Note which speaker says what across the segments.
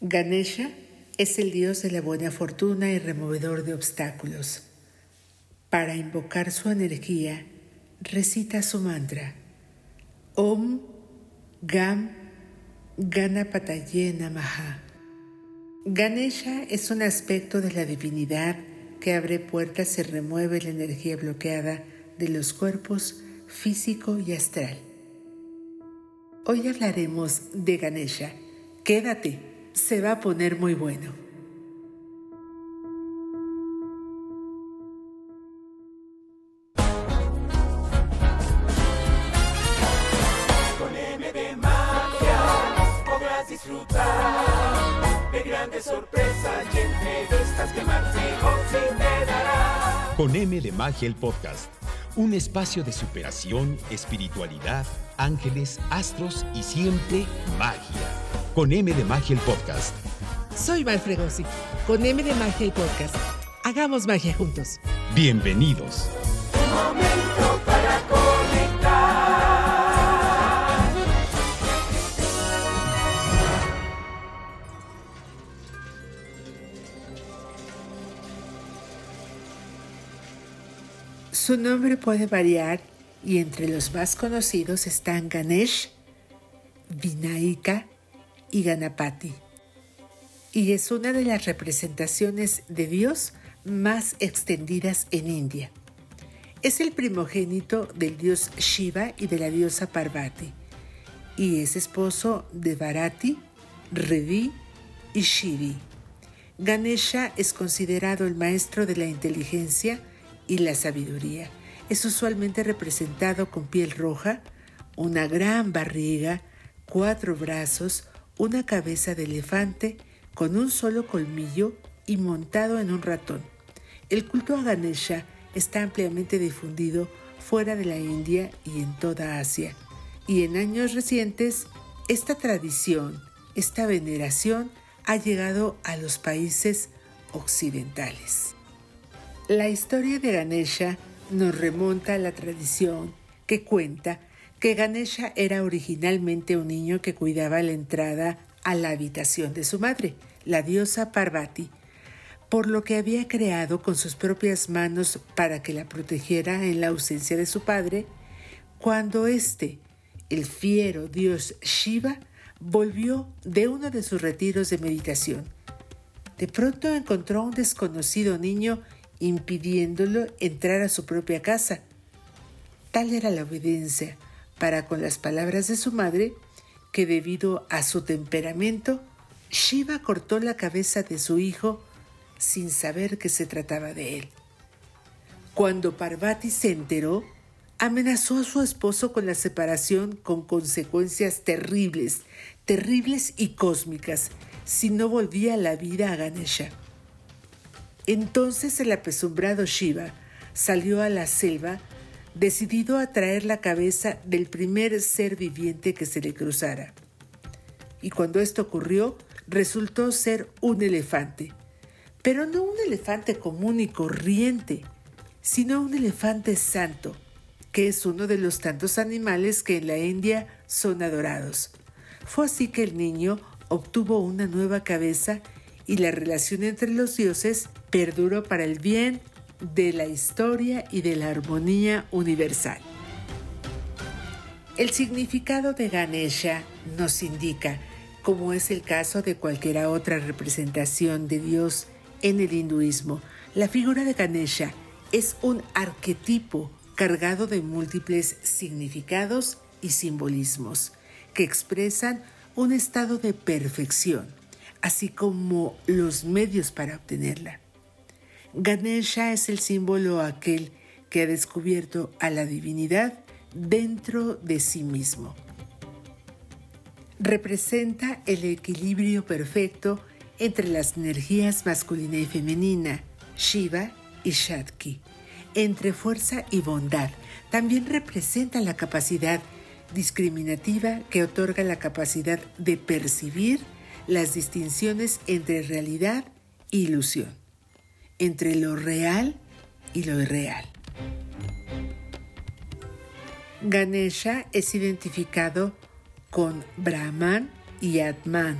Speaker 1: Ganesha es el dios de la buena fortuna y removedor de obstáculos. Para invocar su energía, recita su mantra. Om Gam Ganapataye Namaha. Ganesha es un aspecto de la divinidad que abre puertas y remueve la energía bloqueada de los cuerpos físico y astral. Hoy hablaremos de Ganesha. Quédate, se va a poner muy bueno.
Speaker 2: Con M de magia podrás disfrutar de grandes sorpresas y entrevistas que Marcelo sí te dará.
Speaker 3: Con M de Magia el podcast. Un espacio de superación, espiritualidad, ángeles, astros y siempre magia. Con M de Magia el podcast.
Speaker 1: Soy Val Fregosi, con M de Magia y Podcast. Hagamos magia juntos.
Speaker 3: Bienvenidos.
Speaker 2: Un momento para conectar.
Speaker 1: Su nombre puede variar y entre los más conocidos están Ganesh, Vinaika y Ganapati. Y es una de las representaciones de Dios más extendidas en India. Es el primogénito del dios Shiva y de la diosa Parvati, y es esposo de Bharati, Revi y Shivi. Ganesha es considerado el maestro de la inteligencia y la sabiduría. Es usualmente representado con piel roja, una gran barriga, cuatro brazos, una cabeza de elefante con un solo colmillo y montado en un ratón. El culto a Ganesha está ampliamente difundido fuera de la India y en toda Asia. Y en años recientes, esta tradición, esta veneración ha llegado a los países occidentales. La historia de Ganesha nos remonta a la tradición que cuenta que Ganesha era originalmente un niño que cuidaba la entrada a la habitación de su madre, la diosa Parvati, por lo que había creado con sus propias manos para que la protegiera en la ausencia de su padre, cuando éste, el fiero dios Shiva, volvió de uno de sus retiros de meditación. De pronto encontró a un desconocido niño impidiéndolo entrar a su propia casa. Tal era la obediencia para con las palabras de su madre que debido a su temperamento, Shiva cortó la cabeza de su hijo sin saber que se trataba de él. Cuando Parvati se enteró, amenazó a su esposo con la separación con consecuencias terribles, terribles y cósmicas, si no volvía la vida a Ganesha. Entonces el apesumbrado Shiva salió a la selva decidido a traer la cabeza del primer ser viviente que se le cruzara. Y cuando esto ocurrió, resultó ser un elefante, pero no un elefante común y corriente, sino un elefante santo, que es uno de los tantos animales que en la India son adorados. Fue así que el niño obtuvo una nueva cabeza y la relación entre los dioses perduró para el bien de la historia y de la armonía universal. El significado de Ganesha nos indica, como es el caso de cualquier otra representación de Dios en el hinduismo, la figura de Ganesha es un arquetipo cargado de múltiples significados y simbolismos que expresan un estado de perfección, así como los medios para obtenerla. Ganesha es el símbolo aquel que ha descubierto a la divinidad dentro de sí mismo. Representa el equilibrio perfecto entre las energías masculina y femenina, Shiva y Shakti, entre fuerza y bondad. También representa la capacidad discriminativa que otorga la capacidad de percibir las distinciones entre realidad e ilusión, entre lo real y lo irreal. Ganesha es identificado con Brahman y Atman,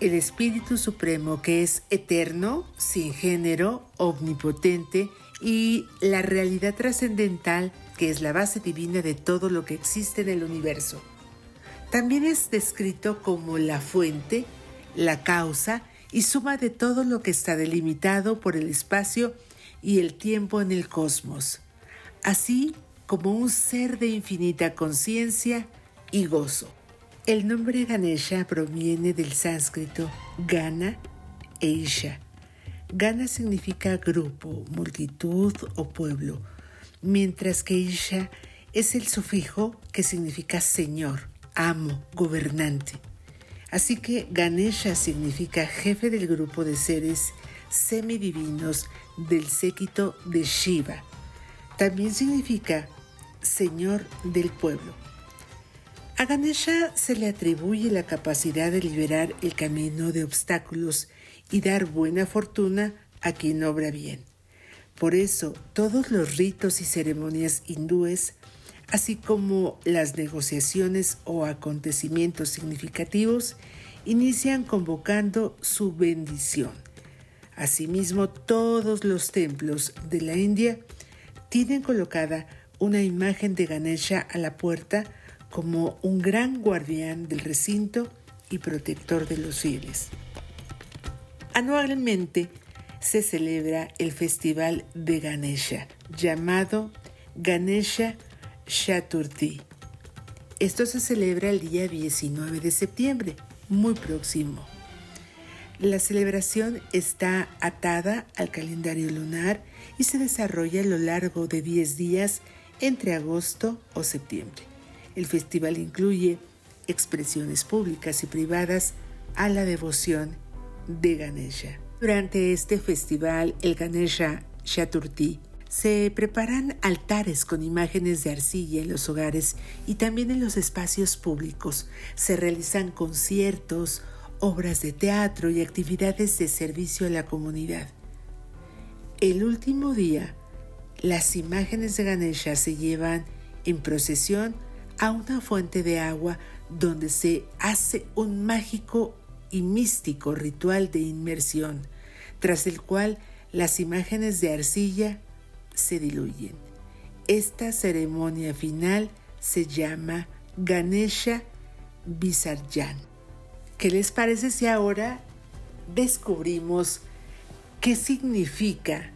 Speaker 1: el Espíritu Supremo que es eterno, sin género, omnipotente y la realidad trascendental que es la base divina de todo lo que existe en el universo. También es descrito como la fuente, la causa y suma de todo lo que está delimitado por el espacio y el tiempo en el cosmos, así como un ser de infinita conciencia y gozo. El nombre Ganesha proviene del sánscrito Gana e Isha. Gana significa grupo, multitud o pueblo, mientras que Isha es el sufijo que significa señor, amo, gobernante. Así que Ganesha significa jefe del grupo de seres semidivinos del séquito de Shiva. También significa señor del pueblo. A Ganesha se le atribuye la capacidad de liberar el camino de obstáculos y dar buena fortuna a quien obra bien. Por eso, todos los ritos y ceremonias hindúes, así como las negociaciones o acontecimientos significativos, inician convocando su bendición. Asimismo, todos los templos de la India tienen colocada una imagen de Ganesha a la puerta como un gran guardián del recinto y protector de los fieles. Anualmente se celebra el festival de Ganesha, llamado Ganesha Chaturthi. Esto se celebra el día 19 de septiembre, muy próximo. La celebración está atada al calendario lunar y se desarrolla a lo largo de 10 días entre agosto o septiembre. El festival incluye expresiones públicas y privadas a la devoción de Ganesha. Durante este festival, el Ganesha Chaturthi, se preparan altares con imágenes de arcilla en los hogares y también en los espacios públicos. Se realizan conciertos, obras de teatro y actividades de servicio a la comunidad. El último día, las imágenes de Ganesha se llevan en procesión a una fuente de agua donde se hace un mágico y místico ritual de inmersión, tras el cual las imágenes de arcilla se diluyen. Esta ceremonia final se llama Ganesha Visarjan. ¿Qué les parece si ahora descubrimos qué significa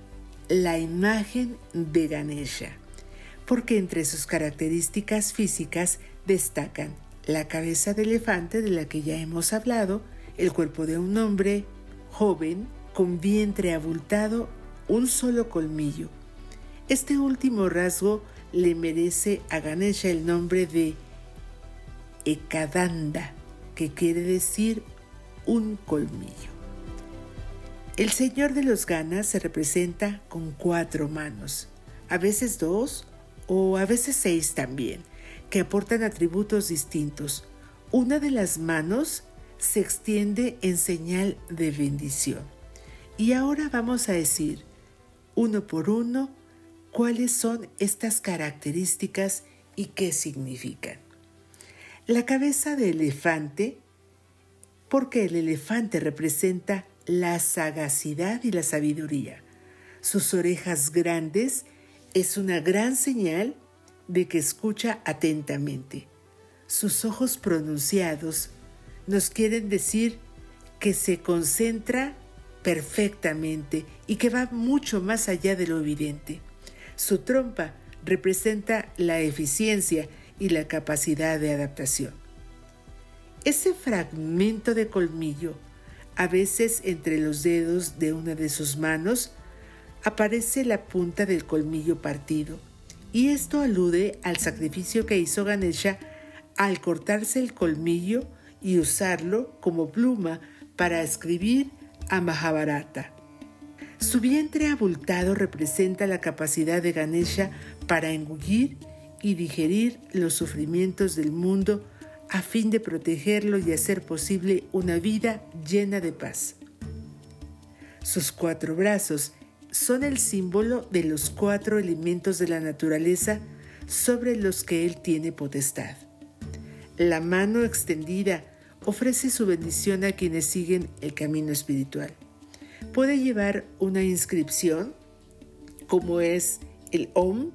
Speaker 1: la imagen de Ganesha? Porque entre sus características físicas destacan la cabeza de elefante de la que ya hemos hablado, el cuerpo de un hombre joven con vientre abultado, un solo colmillo. Este último rasgo le merece a Ganesha el nombre de Ekadanda, que quiere decir un colmillo. El señor de los ganas se representa con cuatro manos, a veces dos o a veces seis también, que aportan atributos distintos. Una de las manos se extiende en señal de bendición. Y ahora vamos a decir, uno por uno, cuáles son estas características y qué significan. La cabeza de elefante, porque el elefante representa la sagacidad y la sabiduría. Sus orejas grandes es una gran señal de que escucha atentamente. Sus ojos pronunciados nos quieren decir que se concentra perfectamente y que va mucho más allá de lo evidente. Su trompa representa la eficiencia y la capacidad de adaptación. Ese fragmento de colmillo, a veces entre los dedos de una de sus manos, aparece la punta del colmillo partido, y esto alude al sacrificio que hizo Ganesha al cortarse el colmillo y usarlo como pluma para escribir a Mahabharata. Su vientre abultado representa la capacidad de Ganesha para engullir y digerir los sufrimientos del mundo a fin de protegerlo y hacer posible una vida llena de paz. Sus cuatro brazos son el símbolo de los cuatro elementos de la naturaleza sobre los que él tiene potestad. La mano extendida ofrece su bendición a quienes siguen el camino espiritual. Puede llevar una inscripción, como es el OM,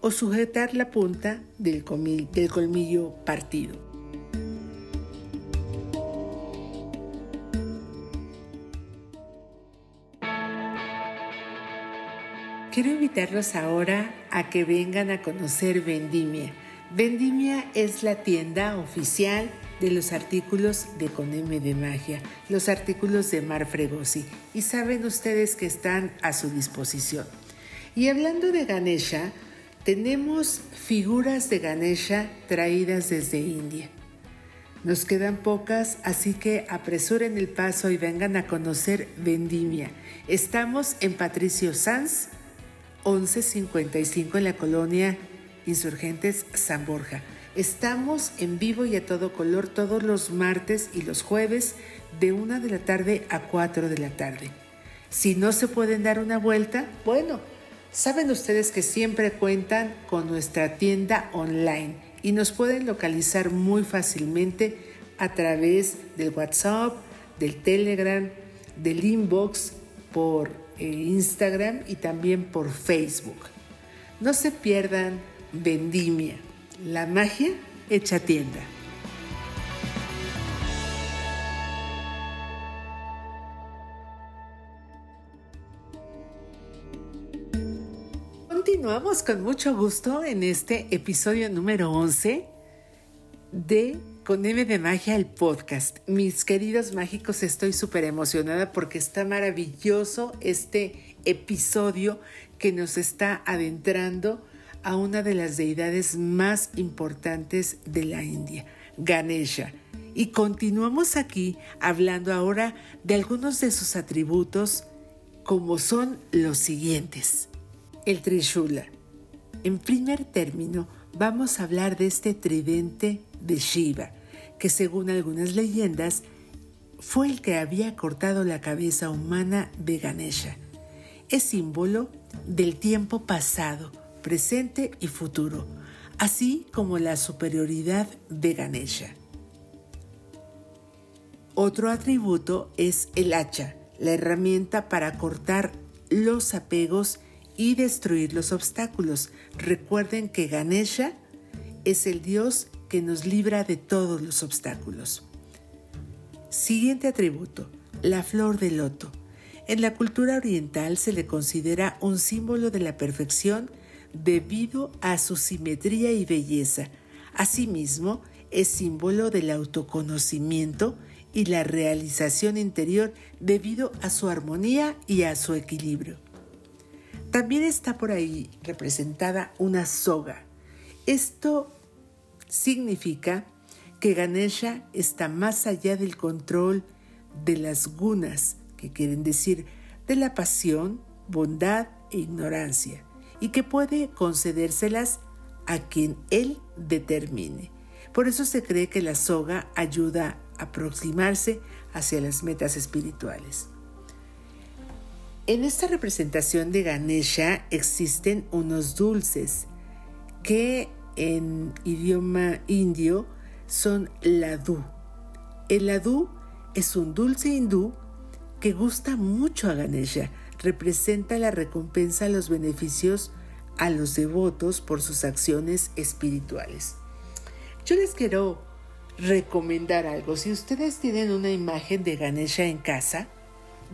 Speaker 1: o sujetar la punta del, del colmillo partido. Quiero invitarlos ahora a que vengan a conocer Vendimia. Vendimia es la tienda oficial de los artículos de Coneme de Magia, los artículos de Mar Fregosi, y saben ustedes que están a su disposición. Y hablando de Ganesha, tenemos figuras de Ganesha traídas desde India. Nos quedan pocas, así que apresuren el paso y vengan a conocer Vendimia. Estamos en Patricio Sanz, 1155 en la colonia Insurgentes San Borja. Estamos en vivo y a todo color todos los martes y los jueves de 1 de la tarde a 4 de la tarde. Si no se pueden dar una vuelta, bueno, saben ustedes que siempre cuentan con nuestra tienda online y nos pueden localizar muy fácilmente a través del WhatsApp, del Telegram, del inbox, por eh, Instagram y también por Facebook. No se pierdan Vendimia, la magia hecha tienda. Continuamos con mucho gusto en este episodio número 11 de Con M de Magia, el podcast. Mis queridos mágicos, estoy súper emocionada porque está maravilloso este episodio que nos está adentrando a una de las deidades más importantes de la India, Ganesha. Y continuamos aquí hablando ahora de algunos de sus atributos como son los siguientes. El Trishula. En primer término, vamos a hablar de este tridente de Shiva, que según algunas leyendas fue el que había cortado la cabeza humana de Ganesha. Es símbolo del tiempo pasado, presente y futuro, así como la superioridad de Ganesha. Otro atributo es el hacha, la herramienta para cortar los apegos y destruir los obstáculos. Recuerden que Ganesha es el dios que nos libra de todos los obstáculos. Siguiente atributo, la flor de loto. En la cultura oriental se le considera un símbolo de la perfección debido a su simetría y belleza. Asimismo, es símbolo del autoconocimiento y la realización interior debido a su armonía y a su equilibrio. También está por ahí representada una soga. Esto significa que Ganesha está más allá del control de las gunas, que quieren decir de la pasión, bondad e ignorancia y que puede concedérselas a quien él determine. Por eso se cree que la soga ayuda a aproximarse hacia las metas espirituales. En esta representación de Ganesha existen unos dulces que en idioma indio son ladú. El ladú es un dulce hindú que gusta mucho a Ganesha representa la recompensa a los beneficios a los devotos por sus acciones espirituales. Yo les quiero recomendar algo. Si ustedes tienen una imagen de Ganesha en casa,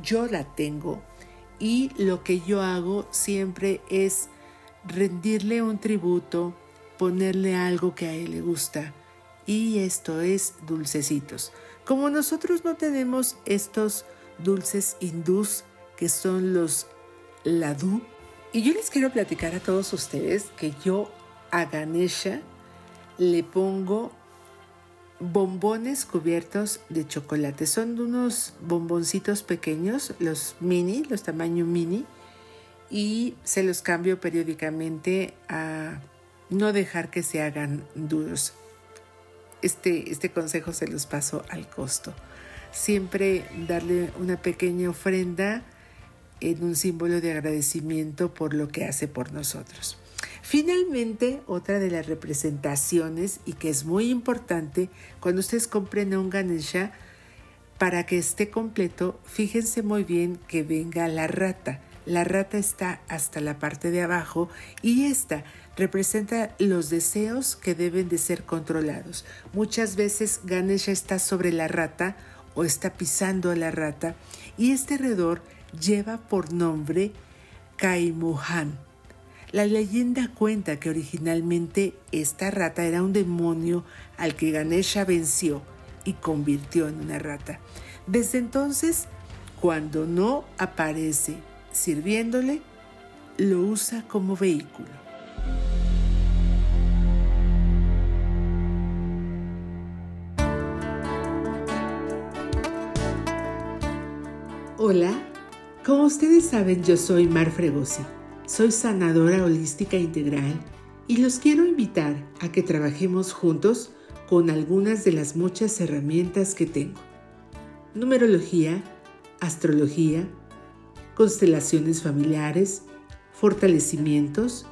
Speaker 1: yo la tengo y lo que yo hago siempre es rendirle un tributo, ponerle algo que a él le gusta. Y esto es dulcecitos. Como nosotros no tenemos estos dulces hindús que son los ladú. Y yo les quiero platicar a todos ustedes que yo a Ganesha le pongo bombones cubiertos de chocolate. Son unos bomboncitos pequeños, los mini, los tamaño mini, y se los cambio periódicamente a no dejar que se hagan duros. Este, este consejo se los paso al costo. Siempre darle una pequeña ofrenda en un símbolo de agradecimiento por lo que hace por nosotros. Finalmente, otra de las representaciones y que es muy importante cuando ustedes compren un Ganesha, para que esté completo, fíjense muy bien que venga la rata. La rata está hasta la parte de abajo y esta representa los deseos que deben de ser controlados. Muchas veces Ganesha está sobre la rata o está pisando a la rata y este redor lleva por nombre Kaimuhan. La leyenda cuenta que originalmente esta rata era un demonio al que Ganesha venció y convirtió en una rata. Desde entonces, cuando no aparece sirviéndole, lo usa como vehículo. Hola, como ustedes saben yo soy Mar Fregosi, soy sanadora holística integral y los quiero invitar a que trabajemos juntos con algunas de las muchas herramientas que tengo. Numerología, astrología, constelaciones familiares, fortalecimientos,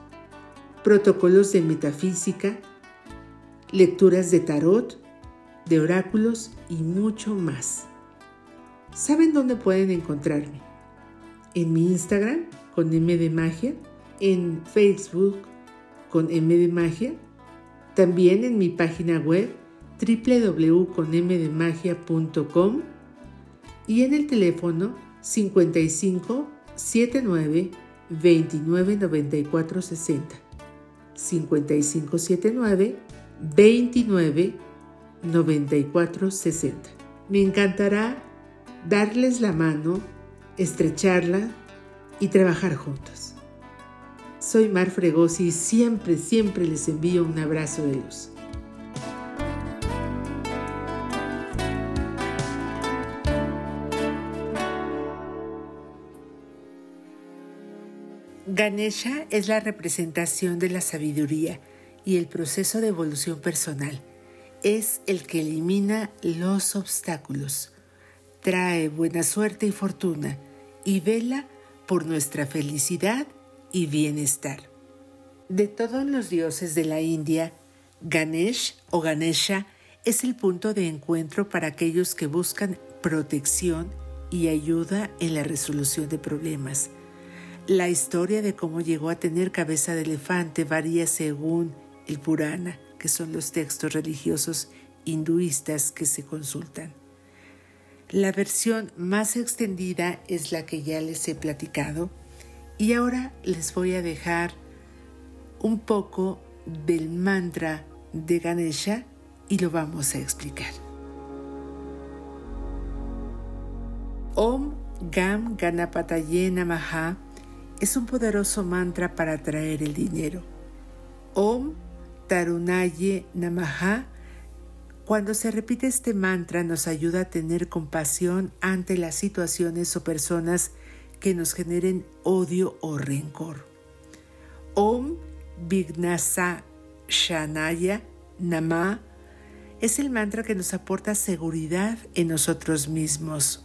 Speaker 1: protocolos de metafísica, lecturas de tarot, de oráculos y mucho más. ¿Saben dónde pueden encontrarme? En mi Instagram con M de Magia, en Facebook con M de Magia, también en mi página web www.conmdemagia.com y en el teléfono 55 79 29 94 60. 55 79 29 94 60. Me encantará darles la mano, estrecharla y trabajar juntos. Soy Mar Fregosi y siempre, siempre les envío un abrazo de luz. Ganesha es la representación de la sabiduría y el proceso de evolución personal. Es el que elimina los obstáculos, trae buena suerte y fortuna y vela por nuestra felicidad y bienestar. De todos los dioses de la India, Ganesh o Ganesha es el punto de encuentro para aquellos que buscan protección y ayuda en la resolución de problemas la historia de cómo llegó a tener cabeza de elefante varía según el Purana, que son los textos religiosos hinduistas que se consultan. La versión más extendida es la que ya les he platicado y ahora les voy a dejar un poco del mantra de Ganesha y lo vamos a explicar. Om Gam Ganapataye Namaha es un poderoso mantra para atraer el dinero. Om Tarunaye Namaha. Cuando se repite este mantra nos ayuda a tener compasión ante las situaciones o personas que nos generen odio o rencor. Om Vignasa Shanaya Nama es el mantra que nos aporta seguridad en nosotros mismos.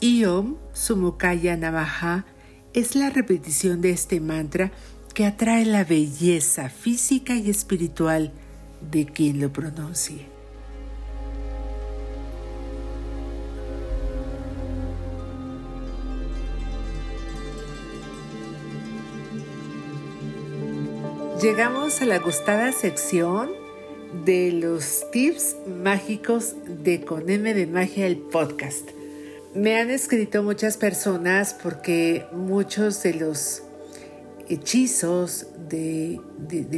Speaker 1: Y Om Sumukaya Namaha es la repetición de este mantra que atrae la belleza física y espiritual de quien lo pronuncie. Llegamos a la gustada sección de los tips mágicos de Con M de Magia el podcast. Me han escrito muchas personas porque muchos de los hechizos, de,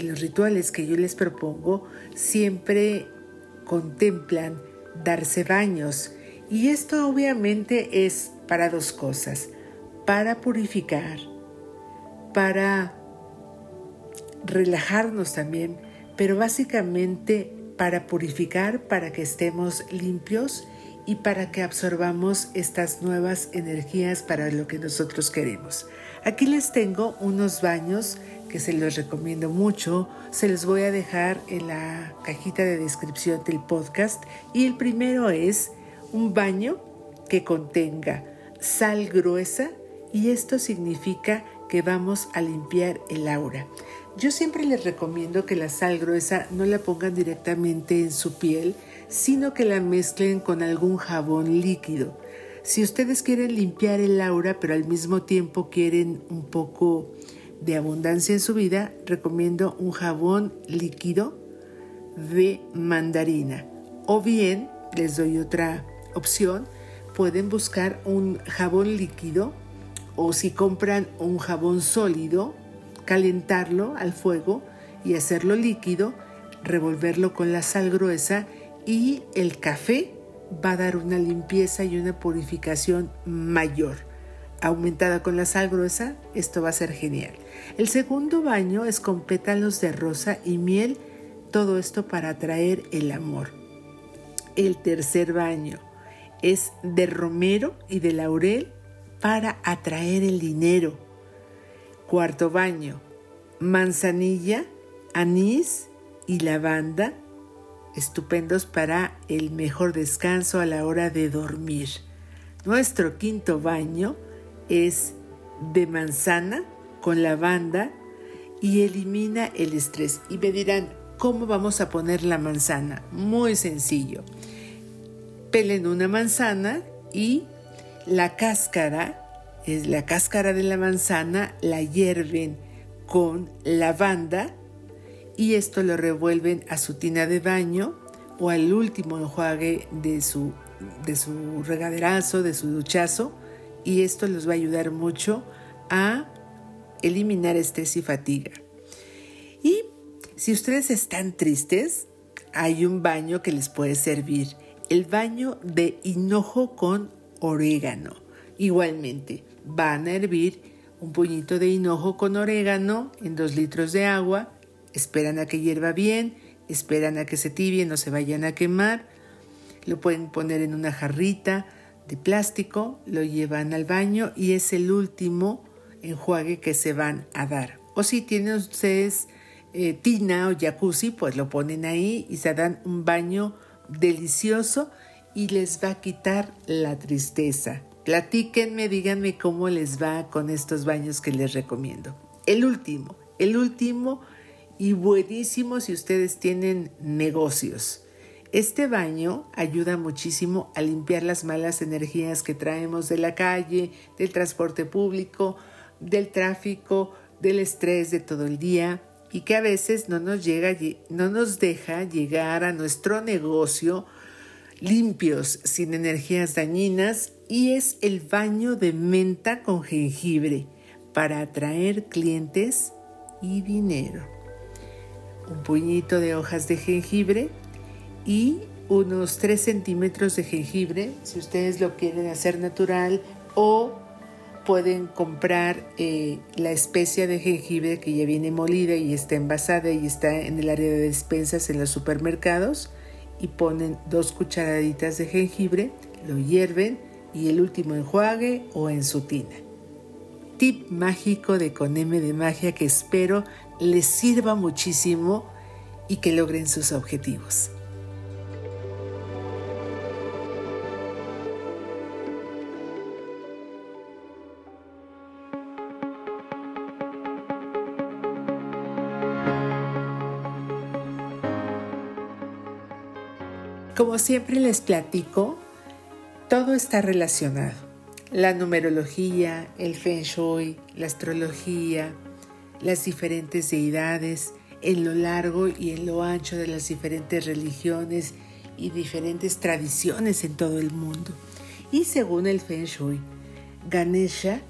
Speaker 1: los rituales que yo les propongo, siempre contemplan darse baños. Y esto obviamente es para dos cosas, para purificar, para relajarnos también, pero básicamente para purificar, para que estemos limpios y para que absorbamos estas nuevas energías para lo que nosotros queremos. Aquí les tengo unos baños que se los recomiendo mucho. Se los voy a dejar en la cajita de descripción del podcast. Y el primero es un baño que contenga sal gruesa y esto significa que vamos a limpiar el aura. Yo siempre les recomiendo que la sal gruesa no la pongan directamente en su piel, sino que la mezclen con algún jabón líquido. Si ustedes quieren limpiar el aura, pero al mismo tiempo quieren un poco de abundancia en su vida, recomiendo un jabón líquido de mandarina. O bien, les doy otra opción, pueden buscar un jabón líquido o si compran un jabón sólido, calentarlo al fuego y hacerlo líquido, revolverlo con la sal gruesa y el café va a dar una limpieza y una purificación mayor. Aumentada con la sal gruesa, esto va a ser genial. El segundo baño es con pétalos de rosa y miel, todo esto para atraer el amor. El tercer baño es de romero y de laurel para atraer el dinero. Cuarto baño, manzanilla, anís y lavanda estupendos para el mejor descanso a la hora de dormir. Nuestro quinto baño es de manzana con lavanda y elimina el estrés. Y me dirán, ¿cómo vamos a poner la manzana? Muy sencillo. Pelen una manzana y la cáscara, es la cáscara de la manzana, la hierven con lavanda y esto lo revuelven a su tina de baño o al último enjuague de su, de su regaderazo, de su duchazo y esto les va a ayudar mucho a eliminar estrés y fatiga. Y si ustedes están tristes, hay un baño que les puede servir, el baño de hinojo con orégano. Igualmente, van a hervir un puñito de hinojo con orégano en dos litros de agua esperan a que hierva bien, esperan a que se tibie, no se vayan a quemar. Lo pueden poner en una jarrita de plástico, lo llevan al baño y es el último enjuague que se van a dar. O si tienen ustedes eh, tina o jacuzzi, pues lo ponen ahí y se dan un baño delicioso y les va a quitar la tristeza. Platíquenme, díganme cómo les va con estos baños que les recomiendo. El último, el último y buenísimo si ustedes tienen negocios. Este baño ayuda muchísimo a limpiar las malas energías que traemos de la calle, del transporte público, del tráfico, del estrés de todo el día y que a veces no nos, llega, no nos deja llegar a nuestro negocio limpios, sin energías dañinas y es el baño de menta con jengibre para atraer clientes y dinero. Un puñito de hojas de jengibre y unos 3 centímetros de jengibre, si ustedes lo quieren hacer natural o pueden comprar eh, la especia de jengibre que ya viene molida y está envasada y está en el área de despensas en los supermercados y ponen dos cucharaditas de jengibre, lo hierven y el último enjuague o en su tina. Tip mágico de Coneme de Magia que espero les sirva muchísimo y que logren sus objetivos. Como siempre les platico, todo está relacionado. La numerología, el feng shui, la astrología, las diferentes deidades en lo largo y en lo ancho de las diferentes religiones y diferentes tradiciones en todo el mundo. Y según el Feng Shui, Ganesha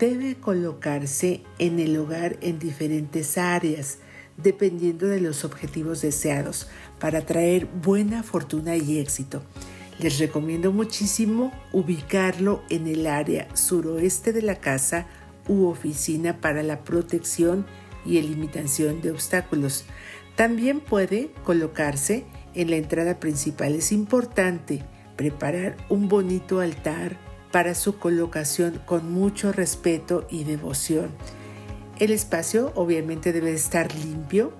Speaker 1: debe colocarse en el hogar en diferentes áreas, dependiendo de los objetivos deseados, para traer buena fortuna y éxito. Les recomiendo muchísimo ubicarlo en el área suroeste de la casa u oficina para la protección y eliminación de obstáculos. También puede colocarse en la entrada principal. Es importante preparar un bonito altar para su colocación con mucho respeto y devoción. El espacio obviamente debe estar limpio.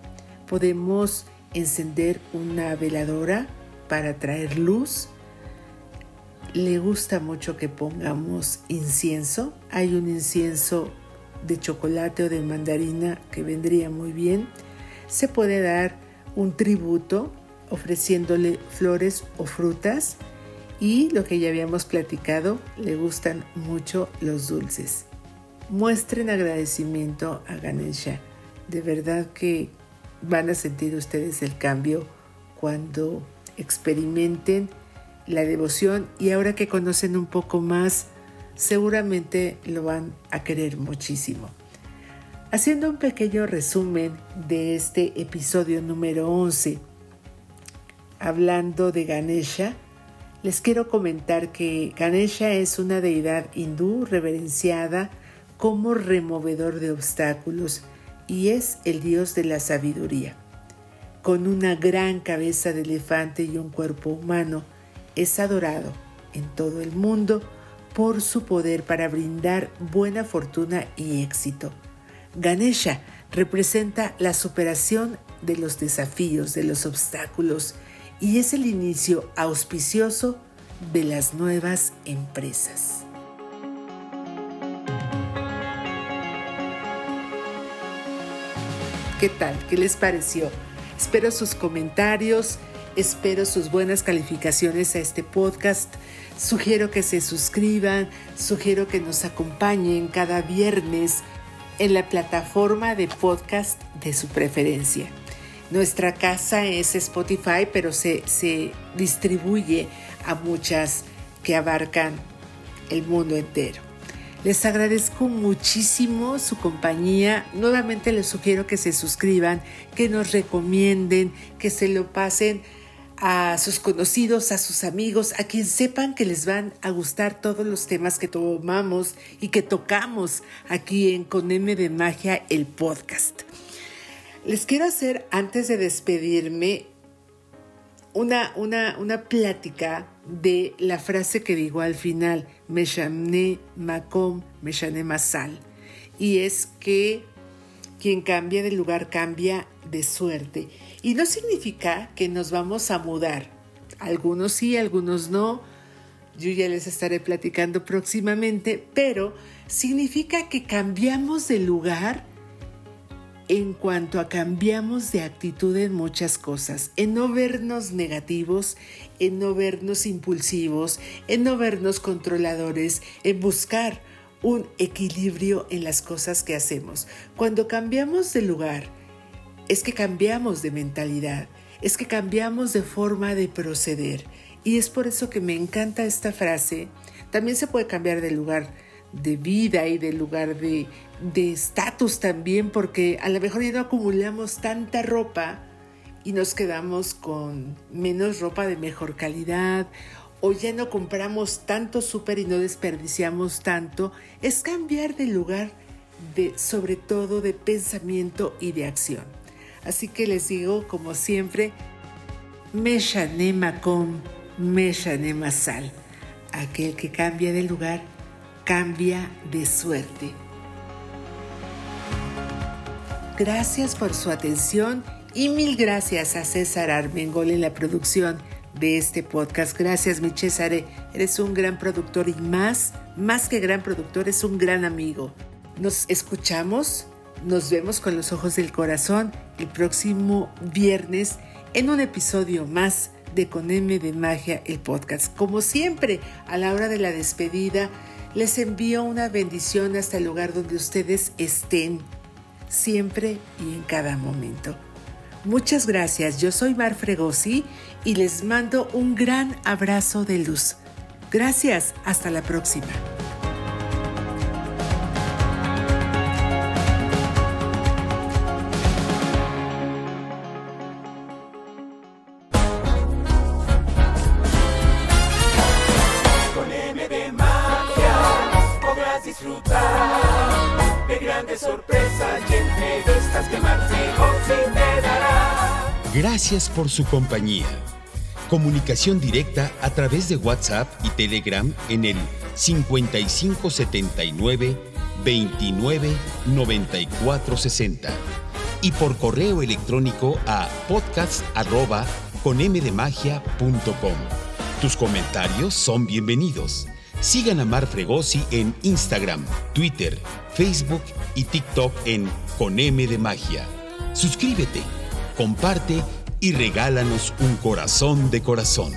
Speaker 1: Podemos encender una veladora para traer luz le gusta mucho que pongamos incienso. Hay un incienso de chocolate o de mandarina, que vendría muy bien. Se puede dar un tributo ofreciéndole flores o frutas y lo que ya habíamos platicado, le gustan mucho los dulces. Muestren agradecimiento a Ganesha. De verdad que van a sentir ustedes el cambio cuando experimenten la devoción y ahora que conocen un poco más, seguramente lo van a querer muchísimo. Haciendo un pequeño resumen de este episodio número 11, hablando de Ganesha, les quiero comentar que Ganesha es una deidad hindú reverenciada como removedor de obstáculos y es el dios de la sabiduría. Con una gran cabeza de elefante y un cuerpo humano, es adorado en todo el mundo por su poder para brindar buena fortuna y éxito. Ganesha representa la superación de los desafíos, de los obstáculos y es el inicio auspicioso de las nuevas empresas. ¿Qué tal? ¿Qué les pareció? Espero sus comentarios, espero sus buenas calificaciones a este podcast. Sugiero que se suscriban, sugiero que nos acompañen cada viernes en la plataforma de podcast de su preferencia. Nuestra casa es Spotify, pero se, se distribuye a muchas que abarcan el mundo entero. Les agradezco muchísimo su compañía. Nuevamente les sugiero que se suscriban, que nos recomienden, que se lo pasen a sus conocidos, a sus amigos, a quien sepan que les van a gustar todos los temas que tomamos y que tocamos aquí en Con M de Magia, el podcast. Les quiero hacer, antes de despedirme, una, una, una plática de la frase que digo al final, Meshamne Makom, Meshane Masal. Y es que quien cambia de lugar cambia de suerte. Y no significa que nos vamos a mudar. Algunos sí, algunos no. Yo ya les estaré platicando próximamente, pero significa que cambiamos de lugar en cuanto a cambiamos de actitud en muchas cosas, en no vernos negativos, en no vernos impulsivos, en no vernos controladores, en buscar un equilibrio en las cosas que hacemos. Cuando cambiamos de lugar, es que cambiamos de mentalidad, es que cambiamos de forma de proceder. Y es por eso que me encanta esta frase. También se puede cambiar de lugar de vida y de lugar de estatus también, porque a lo mejor ya no acumulamos tanta ropa y nos quedamos con menos ropa de mejor calidad o ya no compramos tanto súper y no desperdiciamos tanto, es cambiar de lugar de sobre todo de pensamiento y de acción. Así que les digo, como siempre, Meshanema con Meshanema sal. Aquel que cambia de lugar cambia de suerte. Gracias por su atención y mil gracias a César Armengol en la producción de este podcast. Gracias, mi César. Eres un gran productor y más, más que gran productor, es un gran amigo. Nos escuchamos, nos vemos con los ojos del corazón el próximo viernes en un episodio más de Con M de Magia, el podcast. Como siempre, a la hora de la despedida, les envío una bendición hasta el lugar donde ustedes estén, siempre y en cada momento. Muchas gracias, yo soy Mar Fregosi y les mando un gran abrazo de luz. Gracias, hasta la próxima.
Speaker 3: Gracias por su compañía. Comunicación directa a través de WhatsApp y Telegram en el 5579 29 94 60 y por correo electrónico a podcast Tus comentarios son bienvenidos. Sigan a Mar Fregosi en Instagram, Twitter, Facebook y TikTok en Con M de Magia. Suscríbete, comparte y regálanos un corazón de corazón.